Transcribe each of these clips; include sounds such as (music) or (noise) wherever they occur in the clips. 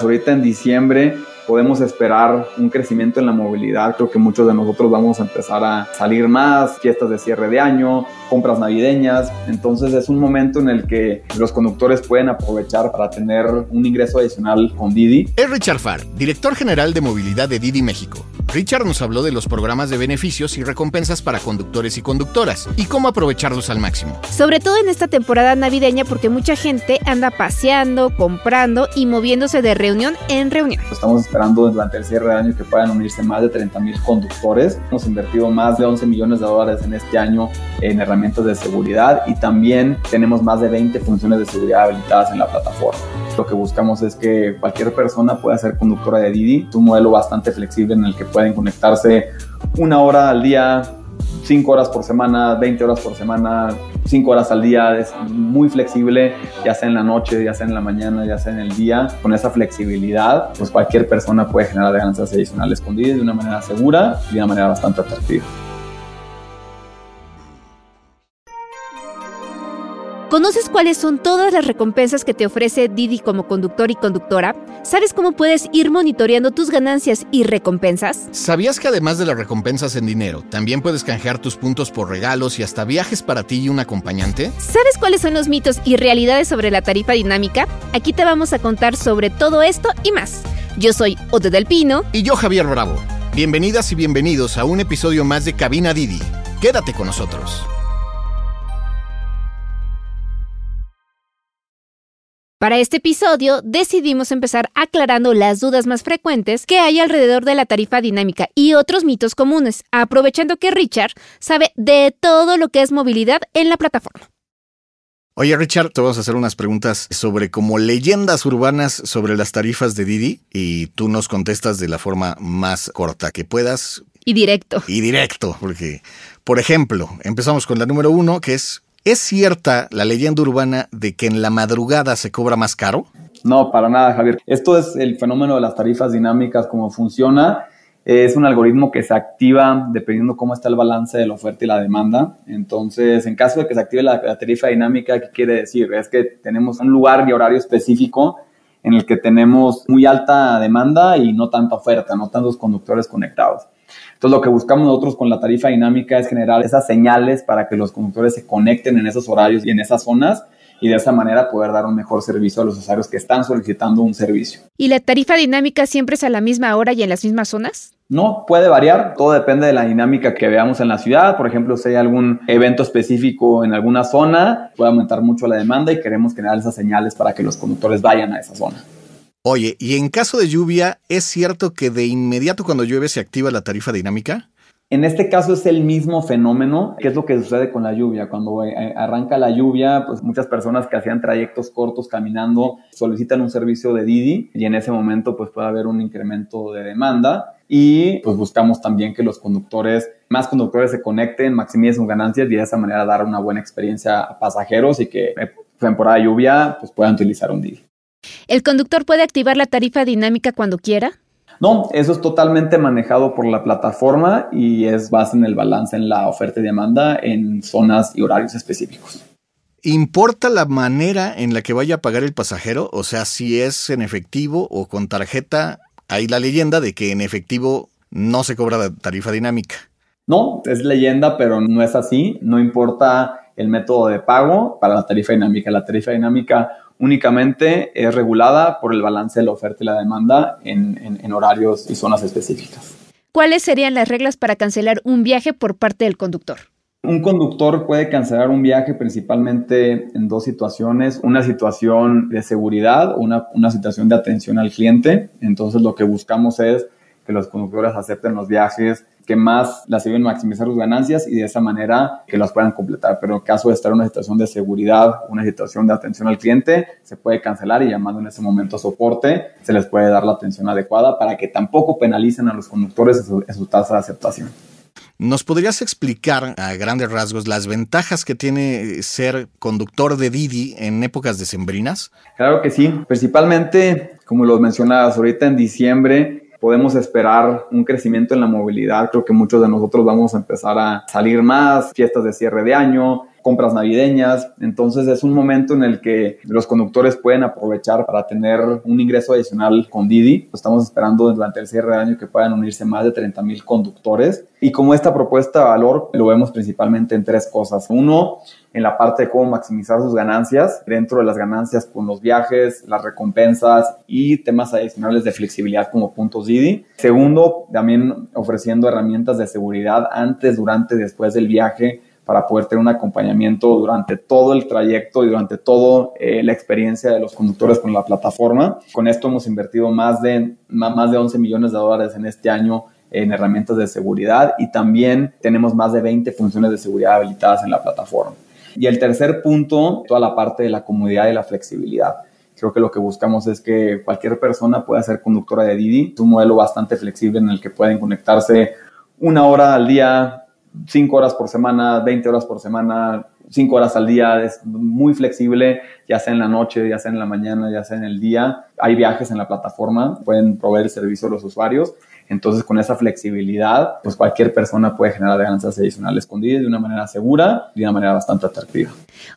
Ahorita en diciembre podemos esperar un crecimiento en la movilidad. Creo que muchos de nosotros vamos a empezar a salir más, fiestas de cierre de año, compras navideñas. Entonces es un momento en el que los conductores pueden aprovechar para tener un ingreso adicional con Didi. Es Richard Farr, director general de movilidad de Didi México. Richard nos habló de los programas de beneficios y recompensas para conductores y conductoras y cómo aprovecharlos al máximo. Sobre todo en esta temporada navideña porque mucha gente anda paseando, comprando y moviéndose de reunión en reunión. Estamos esperando durante el cierre de año que puedan unirse más de 30 mil conductores. Hemos invertido más de 11 millones de dólares en este año en herramientas de seguridad y también tenemos más de 20 funciones de seguridad habilitadas en la plataforma. Lo que buscamos es que cualquier persona pueda ser conductora de Didi, un modelo bastante flexible en el que pueden conectarse una hora al día, cinco horas por semana, 20 horas por semana, cinco horas al día, es muy flexible, ya sea en la noche, ya sea en la mañana, ya sea en el día. Con esa flexibilidad, pues cualquier persona puede generar ganancias adicionales con Didi de una manera segura y de una manera bastante atractiva. ¿Conoces cuáles son todas las recompensas que te ofrece Didi como conductor y conductora? ¿Sabes cómo puedes ir monitoreando tus ganancias y recompensas? ¿Sabías que además de las recompensas en dinero, también puedes canjear tus puntos por regalos y hasta viajes para ti y un acompañante? ¿Sabes cuáles son los mitos y realidades sobre la tarifa dinámica? Aquí te vamos a contar sobre todo esto y más. Yo soy Ode del Pino. Y yo Javier Bravo. Bienvenidas y bienvenidos a un episodio más de Cabina Didi. Quédate con nosotros. Para este episodio decidimos empezar aclarando las dudas más frecuentes que hay alrededor de la tarifa dinámica y otros mitos comunes, aprovechando que Richard sabe de todo lo que es movilidad en la plataforma. Oye Richard, te vamos a hacer unas preguntas sobre como leyendas urbanas sobre las tarifas de Didi y tú nos contestas de la forma más corta que puedas. Y directo. Y directo, porque, por ejemplo, empezamos con la número uno, que es ¿Es cierta la leyenda urbana de que en la madrugada se cobra más caro? No, para nada, Javier. Esto es el fenómeno de las tarifas dinámicas, cómo funciona. Es un algoritmo que se activa dependiendo cómo está el balance de la oferta y la demanda. Entonces, en caso de que se active la, tarifa dinámica, ¿qué quiere decir? Es que tenemos un lugar y horario específico en el que tenemos muy alta demanda y no tanta oferta, no tantos conductores conectados. Entonces, lo que buscamos nosotros con la tarifa dinámica es generar esas señales para que los conductores se conecten en esos horarios y en esas zonas y de esa manera poder dar un mejor servicio a los usuarios que están solicitando un servicio. ¿Y la tarifa dinámica siempre es a la misma hora y en las mismas zonas? No, puede variar, todo depende de la dinámica que veamos en la ciudad. Por ejemplo, si hay algún evento específico en alguna zona, puede aumentar mucho la demanda y queremos generar esas señales para que los conductores vayan a esa zona. Oye, y en caso de lluvia, ¿es cierto que de inmediato cuando llueve se activa la tarifa dinámica? En este caso es el mismo fenómeno, que es lo que sucede con la lluvia. Cuando eh, arranca la lluvia, pues muchas personas que hacían trayectos cortos caminando solicitan un servicio de Didi y en ese momento pues puede haber un incremento de demanda y pues buscamos también que los conductores, más conductores se conecten, maximicen sus ganancias y de esa manera dar una buena experiencia a pasajeros y que en temporada de lluvia pues puedan utilizar un Didi. ¿El conductor puede activar la tarifa dinámica cuando quiera? No, eso es totalmente manejado por la plataforma y es base en el balance en la oferta y demanda en zonas y horarios específicos. ¿Importa la manera en la que vaya a pagar el pasajero? O sea, si es en efectivo o con tarjeta, hay la leyenda de que en efectivo no se cobra la tarifa dinámica. No, es leyenda, pero no es así. No importa el método de pago para la tarifa dinámica. La tarifa dinámica únicamente es regulada por el balance de la oferta y la demanda en, horarios y zonas específicas. ¿Cuáles serían las reglas para cancelar un viaje por parte del conductor? Un conductor puede cancelar un viaje principalmente en dos situaciones, una situación de seguridad o una, una situación de atención al cliente. Entonces lo que buscamos es que los conductores acepten los viajes que más las ayuden a maximizar sus ganancias y de esa manera que las puedan completar. Pero en caso de estar en una situación de seguridad, una situación de atención al cliente, se puede cancelar y llamando en ese momento a soporte, se les puede dar la atención adecuada para que tampoco penalicen a los conductores en su, en su tasa de aceptación. ¿Nos podrías explicar a grandes rasgos las ventajas que tiene ser conductor de Didi en épocas decembrinas? Claro que sí, principalmente, como lo mencionabas ahorita en diciembre, podemos esperar un crecimiento en la movilidad. Creo que muchos de nosotros vamos a empezar a salir más, fiestas de cierre de año, compras navideñas. Entonces es un momento en el que los conductores pueden aprovechar para tener un ingreso adicional con Didi. Estamos esperando durante el cierre de año que puedan unirse más de 30 mil conductores. Y como esta propuesta de valor lo vemos principalmente en tres cosas. Uno, en la parte de cómo maximizar sus ganancias, dentro de las ganancias con los viajes, las recompensas y temas adicionales de flexibilidad como puntos Didi. Segundo, también ofreciendo herramientas de seguridad antes, durante y después del viaje para poder tener un acompañamiento durante todo el trayecto y durante toda eh, la experiencia de los conductores con la plataforma. Con esto hemos invertido más de, más de 11 millones de dólares en este año en herramientas de seguridad y también tenemos más de 20 funciones de seguridad habilitadas en la plataforma. Y el tercer punto, toda la parte de la comodidad y la flexibilidad. Creo que lo que buscamos es que cualquier persona pueda ser conductora de Didi. Es un modelo bastante flexible en el que pueden conectarse una hora al día, 5 horas por semana, 20 horas por semana, 5 horas al día, es muy flexible, ya sea en la noche, ya sea en la mañana, ya sea en el día. Hay viajes en la plataforma, pueden proveer el servicio a los usuarios. Entonces, con esa flexibilidad, pues cualquier persona puede generar ganancias adicionales con Didi de una manera segura y de una manera bastante atractiva.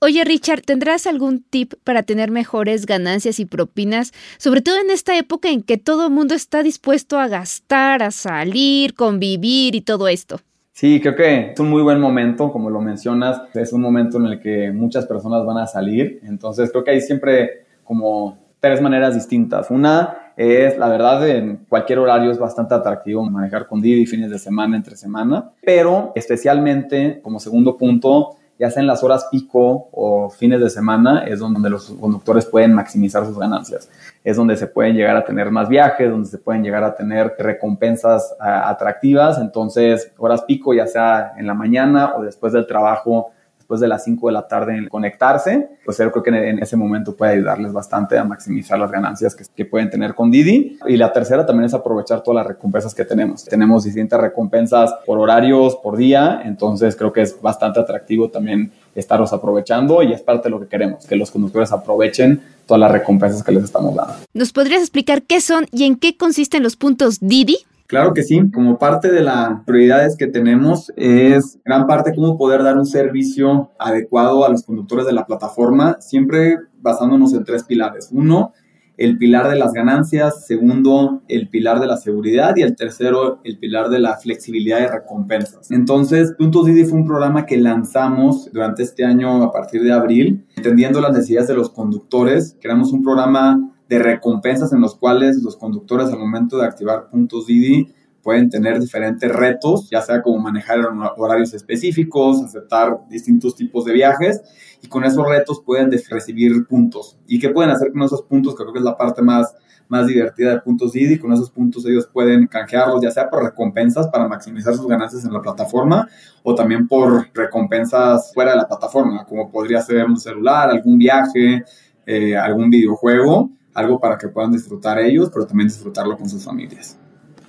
Oye, Richard, ¿tendrás algún tip para tener mejores ganancias y propinas, sobre todo en esta época en que todo el mundo está dispuesto a gastar, a salir, convivir y todo esto? Sí, creo que es un muy buen momento, como lo mencionas, es un momento en el que muchas personas van a salir, entonces creo que hay siempre como tres maneras distintas. Una es, la verdad, en cualquier horario es bastante atractivo manejar con Didi fines de semana, entre semana, pero especialmente como segundo punto, ya sea en las horas pico o fines de semana, es donde los conductores pueden maximizar sus ganancias. Es donde se pueden llegar a tener más viajes, donde se pueden llegar a tener recompensas atractivas. Entonces, horas pico, ya sea en la mañana o después del trabajo, después de las 5 de la tarde en conectarse, pues yo creo que en ese momento puede ayudarles bastante a maximizar las ganancias que, que, pueden tener con Didi. Y la tercera también es aprovechar todas las recompensas que tenemos. Tenemos distintas recompensas por horarios, por día, entonces creo que es bastante atractivo también estarlos aprovechando y es parte de lo que queremos, que los conductores aprovechen todas las recompensas que les estamos dando. ¿Nos podrías explicar qué son y en qué consisten los puntos Didi? Claro que sí, como parte de las prioridades que tenemos es gran parte cómo poder dar un servicio adecuado a los conductores de la plataforma, siempre basándonos en tres pilares. Uno, el pilar de las ganancias, segundo, el pilar de la seguridad y el tercero, el pilar de la flexibilidad de recompensas. Entonces, Puntos Didi fue un programa que lanzamos durante este año a partir de abril, entendiendo las necesidades de los conductores. Creamos un programa de recompensas en los cuales los conductores al momento de activar puntos Didi pueden tener diferentes retos, ya sea como manejar horarios específicos, aceptar distintos tipos de viajes y con esos retos pueden recibir puntos. ¿Y qué pueden hacer con esos puntos? Creo que es la parte más, más divertida de puntos Didi. Con esos puntos ellos pueden canjearlos ya sea por recompensas para maximizar sus ganancias en la plataforma o también por recompensas fuera de la plataforma, como podría ser un celular, algún viaje, eh, algún videojuego algo para que puedan disfrutar ellos, pero también disfrutarlo con sus familias.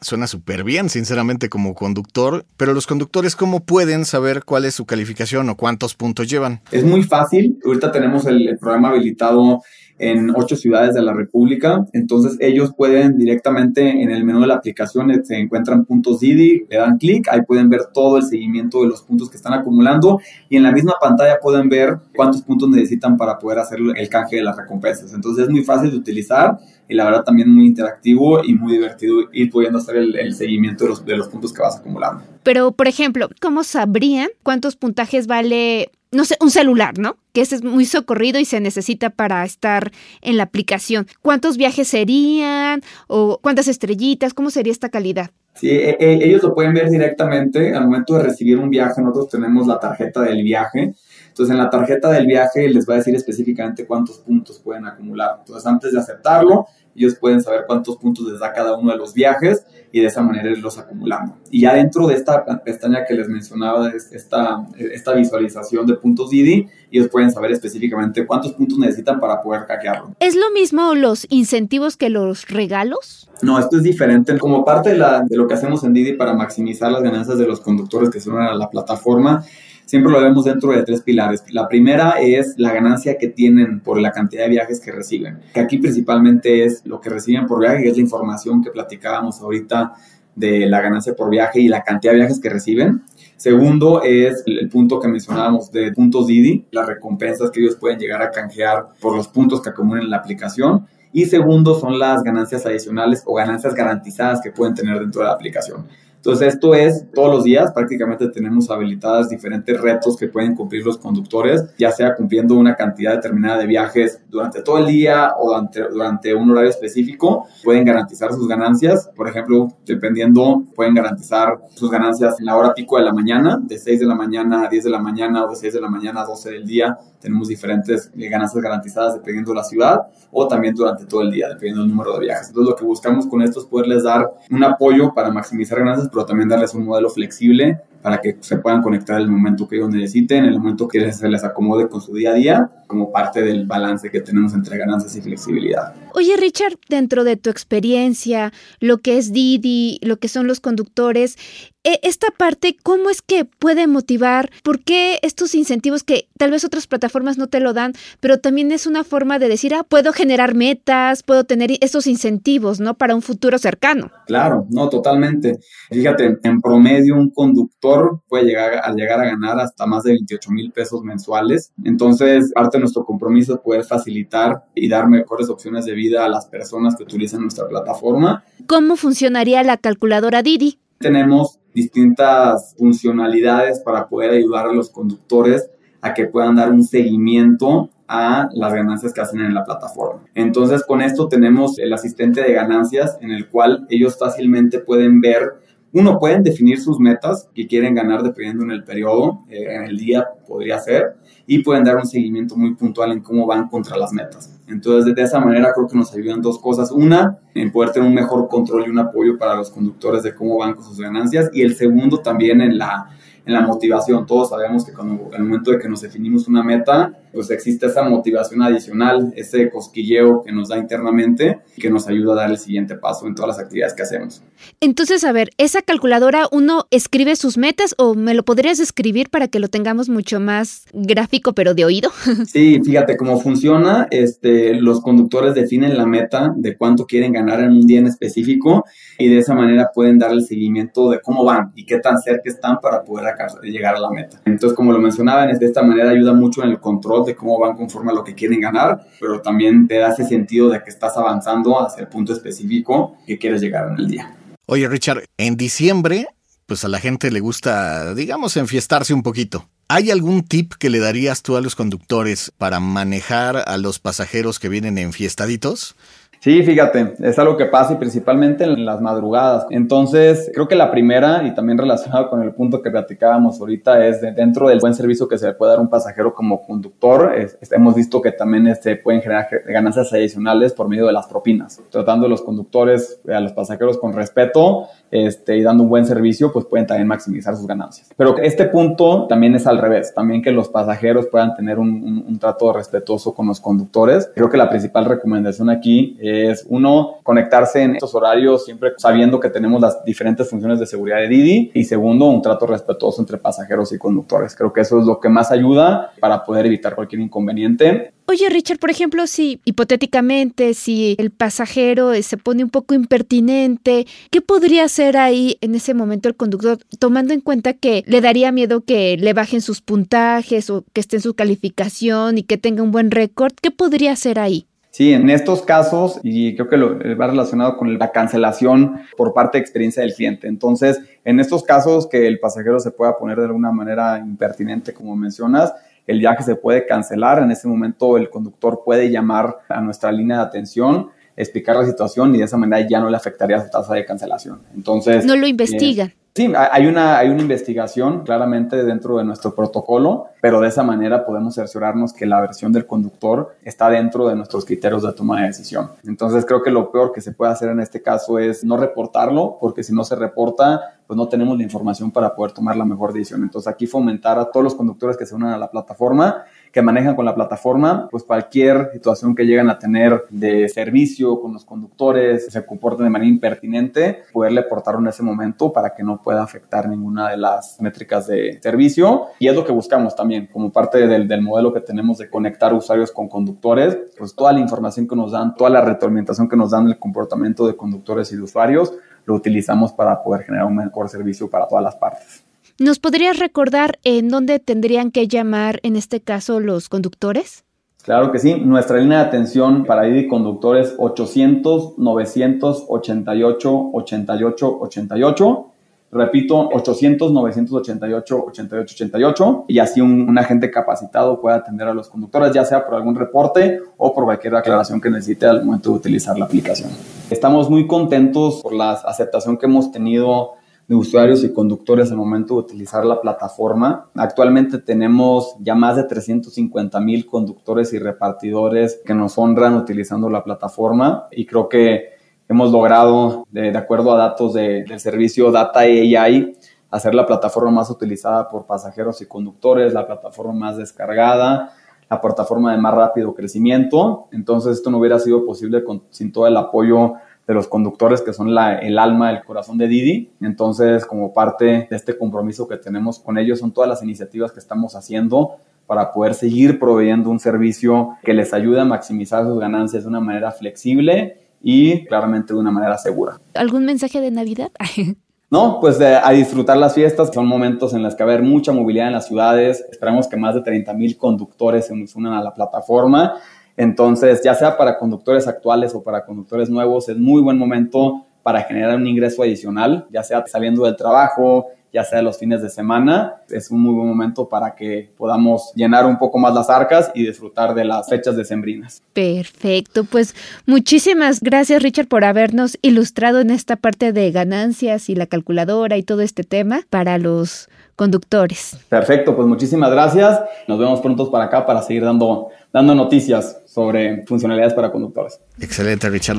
Suena súper bien, sinceramente, como conductor, pero los conductores, ¿cómo pueden saber cuál es su calificación o cuántos puntos llevan? Es muy fácil. Ahorita tenemos el, el programa habilitado en ocho ciudades de la República. Entonces ellos pueden directamente en el menú de la aplicación eh, se encuentran puntos Didi, le dan clic, ahí pueden ver todo el seguimiento de los puntos que están acumulando y en la misma pantalla pueden ver cuántos puntos necesitan para poder hacer el canje de las recompensas. Entonces es muy fácil de utilizar y la verdad también muy interactivo y muy divertido ir pudiendo hacer el, el seguimiento de los, de los puntos que vas acumulando. Pero, por ejemplo, ¿cómo sabrían cuántos puntajes vale no sé, un celular, ¿no? Que ese es muy socorrido y se necesita para estar en la aplicación. ¿Cuántos viajes serían? ¿O cuántas estrellitas? ¿Cómo sería esta calidad? Sí, e, e, ellos lo pueden ver directamente al momento de recibir un viaje. Nosotros tenemos la tarjeta del viaje. Entonces, en la tarjeta del viaje les va a decir específicamente cuántos puntos pueden acumular. Entonces, antes de aceptarlo, ellos pueden saber cuántos puntos les da cada uno de los viajes y de esa manera irlos acumulando. Y ya dentro de esta pestaña que les mencionaba, esta, esta visualización de puntos Didi, ellos pueden saber específicamente cuántos puntos necesitan para poder hackearlo. ¿Es lo mismo los incentivos que los regalos? No, esto es diferente. Como parte de, la, de lo que hacemos en Didi para maximizar las ganancias de los conductores que son a la plataforma, siempre lo vemos dentro de tres pilares. La primera es la ganancia que tienen por la cantidad de viajes que reciben, que aquí principalmente es lo que reciben por viaje, que es la información que platicábamos ahorita de la ganancia por viaje y la cantidad de viajes que reciben. Segundo es el punto que mencionábamos de puntos Didi, las recompensas que ellos pueden llegar a canjear por los puntos que acumulen en la aplicación. Y segundo son las ganancias adicionales o ganancias garantizadas que pueden tener dentro de la aplicación. Entonces, esto es todos los días, prácticamente tenemos habilitadas diferentes retos que pueden cumplir los conductores, ya sea cumpliendo una cantidad determinada de viajes durante todo el día o durante, durante un horario específico, pueden garantizar sus ganancias. Por ejemplo, dependiendo, pueden garantizar sus ganancias en la hora pico de la mañana, de 6 de la mañana a 10 de la mañana o de 6 de la mañana a 12 del día. Tenemos diferentes ganancias garantizadas dependiendo de la ciudad o también durante todo el día, dependiendo del número de viajes. Entonces, lo que buscamos con esto es poderles dar un apoyo para maximizar ganancias pero también darles un modelo flexible para que se puedan conectar el momento que ellos necesiten, en el momento que se les acomode con su día a día, como parte del balance que tenemos entre ganancias y flexibilidad. Oye, Richard, dentro de tu experiencia, lo que es Didi, lo que son los conductores, e, esta parte, ¿cómo es que puede motivar? ¿Por qué estos incentivos que tal vez otras plataformas no te lo dan, pero también es una forma de decir, ah, puedo generar metas, puedo tener esos incentivos, ¿no? Para un futuro cercano. Claro, no, totalmente. Fíjate, en promedio un conductor puede llegar a, llegar a ganar hasta más de 28 mil pesos mensuales. Entonces, parte de nuestro compromiso es poder facilitar y dar mejores opciones de vida a las personas que utilizan nuestra plataforma. ¿Cómo funcionaría la calculadora Didi? Tenemos distintas funcionalidades para poder ayudar a los conductores a que puedan dar un seguimiento a las ganancias que hacen en la plataforma. Entonces, con esto tenemos el asistente de ganancias en el cual ellos fácilmente pueden ver, uno, pueden definir sus metas que quieren ganar dependiendo en el periodo, eh, en el día podría ser, y pueden dar un seguimiento muy puntual en cómo van contra las metas. Entonces, de esa manera creo que nos ayudan dos cosas. Una, en poder tener un mejor control y un apoyo para los conductores de cómo van con sus ganancias. Y el segundo, también en la en la motivación. Todos sabemos que cuando en el momento de que nos definimos una meta, pues existe esa motivación adicional, ese cosquilleo que nos da internamente y que nos ayuda a dar el siguiente paso en todas las actividades que hacemos. Entonces, a ver, esa calculadora uno escribe sus metas o me lo podrías escribir para que lo tengamos mucho más gráfico pero de oído? (laughs) Sí, fíjate cómo funciona, este los conductores definen la meta de cuánto quieren ganar en un día en específico y de esa manera pueden dar el seguimiento de cómo van y qué tan cerca están para poder llegar a la meta. Entonces, como lo mencionaban, de esta manera ayuda mucho en el control de cómo van conforme a lo que quieren ganar, pero también te da ese sentido de que estás avanzando hacia el punto específico que quieres llegar en el día. Oye, Richard, en diciembre, pues a la gente le gusta, digamos, enfiestarse un poquito. ¿Hay algún tip que le darías tú a los conductores para manejar a los pasajeros que vienen enfiestaditos? Sí, fíjate, es algo que pasa y principalmente en las madrugadas. Entonces, creo que la primera y también relacionado con el punto que platicábamos ahorita es de dentro del buen servicio que se le puede dar un pasajero como conductor, hemos visto que también este, pueden generar ganancias adicionales por medio de las propinas. Tratando a los conductores, a los pasajeros con respeto este, y dando un buen servicio, pues pueden también maximizar sus ganancias. Pero este punto también es al revés, también que los pasajeros puedan tener un, un trato respetuoso con los conductores. Creo que la principal recomendación aquí es uno, conectarse en estos horarios siempre sabiendo que tenemos las diferentes funciones de seguridad de Didi y segundo, un trato respetuoso entre pasajeros y conductores. Creo que eso es lo que más ayuda para poder evitar cualquier inconveniente. Oye, Richard, por ejemplo, si hipotéticamente, si el pasajero se pone un poco impertinente, ¿qué podría hacer ahí en ese momento el conductor, tomando en cuenta que le daría miedo que le bajen sus puntajes o que esté en su calificación y que tenga un buen récord? ¿Qué podría hacer ahí? Sí, en estos casos, y creo que lo, eh, va relacionado con la cancelación por parte de experiencia del cliente. Entonces, en estos casos que el pasajero se pueda poner de alguna manera impertinente, como mencionas, el viaje se puede cancelar. En ese momento, el conductor puede llamar a nuestra línea de atención explicar la situación y de esa manera ya no le afectaría su tasa de cancelación. Entonces... No lo investigan. Sí, hay una, hay una investigación claramente dentro de nuestro protocolo, pero de esa manera podemos cerciorarnos que la versión del conductor está dentro de nuestros criterios de toma de decisión. Entonces creo que lo peor que se puede hacer en este caso es no reportarlo, porque si no se reporta, pues no tenemos la información para poder tomar la mejor decisión. Entonces aquí fomentar a todos los conductores que se unan a la plataforma que manejan con la plataforma, pues cualquier situación que llegan a tener de servicio con los conductores, se comporten de manera impertinente, poderle portar en ese momento para que no pueda afectar ninguna de las métricas de servicio. Y es lo que buscamos también, como parte del, del modelo que tenemos de conectar usuarios con conductores, pues toda la información que nos dan, toda la retroalimentación que nos dan del comportamiento de conductores y de usuarios, lo utilizamos para poder generar un mejor servicio para todas las partes. ¿Nos podrías recordar en dónde tendrían que llamar en este caso los conductores? Claro que sí. Nuestra línea de atención para Didi conductores 800 988 88 88. Repito, 800 988 88 88 y así un, un, agente capacitado puede atender a los conductores, ya sea por algún reporte o por cualquier aclaración que necesite al momento de utilizar la aplicación. Estamos muy contentos por la aceptación que hemos tenido de usuarios y conductores al momento de utilizar la plataforma. Actualmente tenemos ya más de 350 mil conductores y repartidores que nos honran utilizando la plataforma y creo que hemos logrado, de, de acuerdo a datos de, del servicio Data AI, hacer la plataforma más utilizada por pasajeros y conductores, la plataforma más descargada, la plataforma de más rápido crecimiento. Entonces esto no hubiera sido posible con, sin todo el apoyo de los conductores que son la, el alma, el corazón de Didi. Entonces, como parte de este compromiso que tenemos con ellos, son todas las iniciativas que estamos haciendo para poder seguir proveyendo un servicio que les ayude a maximizar sus ganancias de una manera flexible y claramente de una manera segura. ¿Algún mensaje de Navidad? (laughs) No, pues eh, a disfrutar las fiestas, son momentos en los que va a haber mucha movilidad en las ciudades. Esperamos que más de 30 mil conductores se unan a la plataforma entonces, ya sea para conductores actuales o para conductores nuevos, es muy buen momento para generar un ingreso adicional, ya sea saliendo del trabajo, ya sea los fines de semana. Es un muy buen momento para que podamos llenar un poco más las arcas y disfrutar de las fechas decembrinas. Perfecto, pues muchísimas gracias Richard por habernos ilustrado en esta parte de ganancias y la calculadora y todo este tema para los conductores. Perfecto, pues muchísimas gracias. Nos vemos pronto para acá para seguir dando, dando noticias sobre funcionalidades para conductores. Excelente, Richard.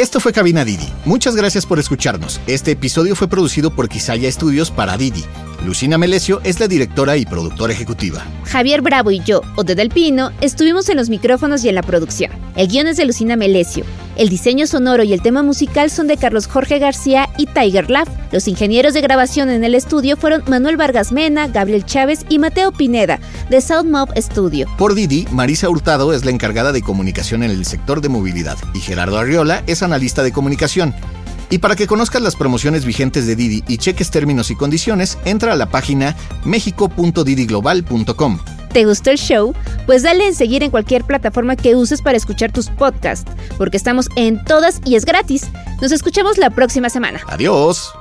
Esto fue Cabina Didi. Muchas gracias por escucharnos. Este episodio fue producido por Quisaya Estudios para Didi. Lucina Melesio es la directora y productora ejecutiva. Javier Bravo y yo, Ode del Pino, estuvimos en los micrófonos y en la producción. El guion es de Lucina Melesio. El diseño sonoro y el tema musical son de Carlos Jorge García y Tiger Love. Los ingenieros de grabación en el estudio fueron Manuel Vargas Mena, Gabriel Chávez y Mateo Pineda, de Soundmob Studio. Por Didi, Marisa Hurtado es la encargada de comunicación en el sector de movilidad y Gerardo Arriola es analista de comunicación. Y para que conozcas las promociones vigentes de Didi y cheques términos y condiciones, entra a la página mexico.didiglobal.com. ¿Te gustó el show? Pues dale en seguir en cualquier plataforma que uses para escuchar tus podcasts, porque estamos en todas y es gratis. Nos escuchamos la próxima semana. Adiós.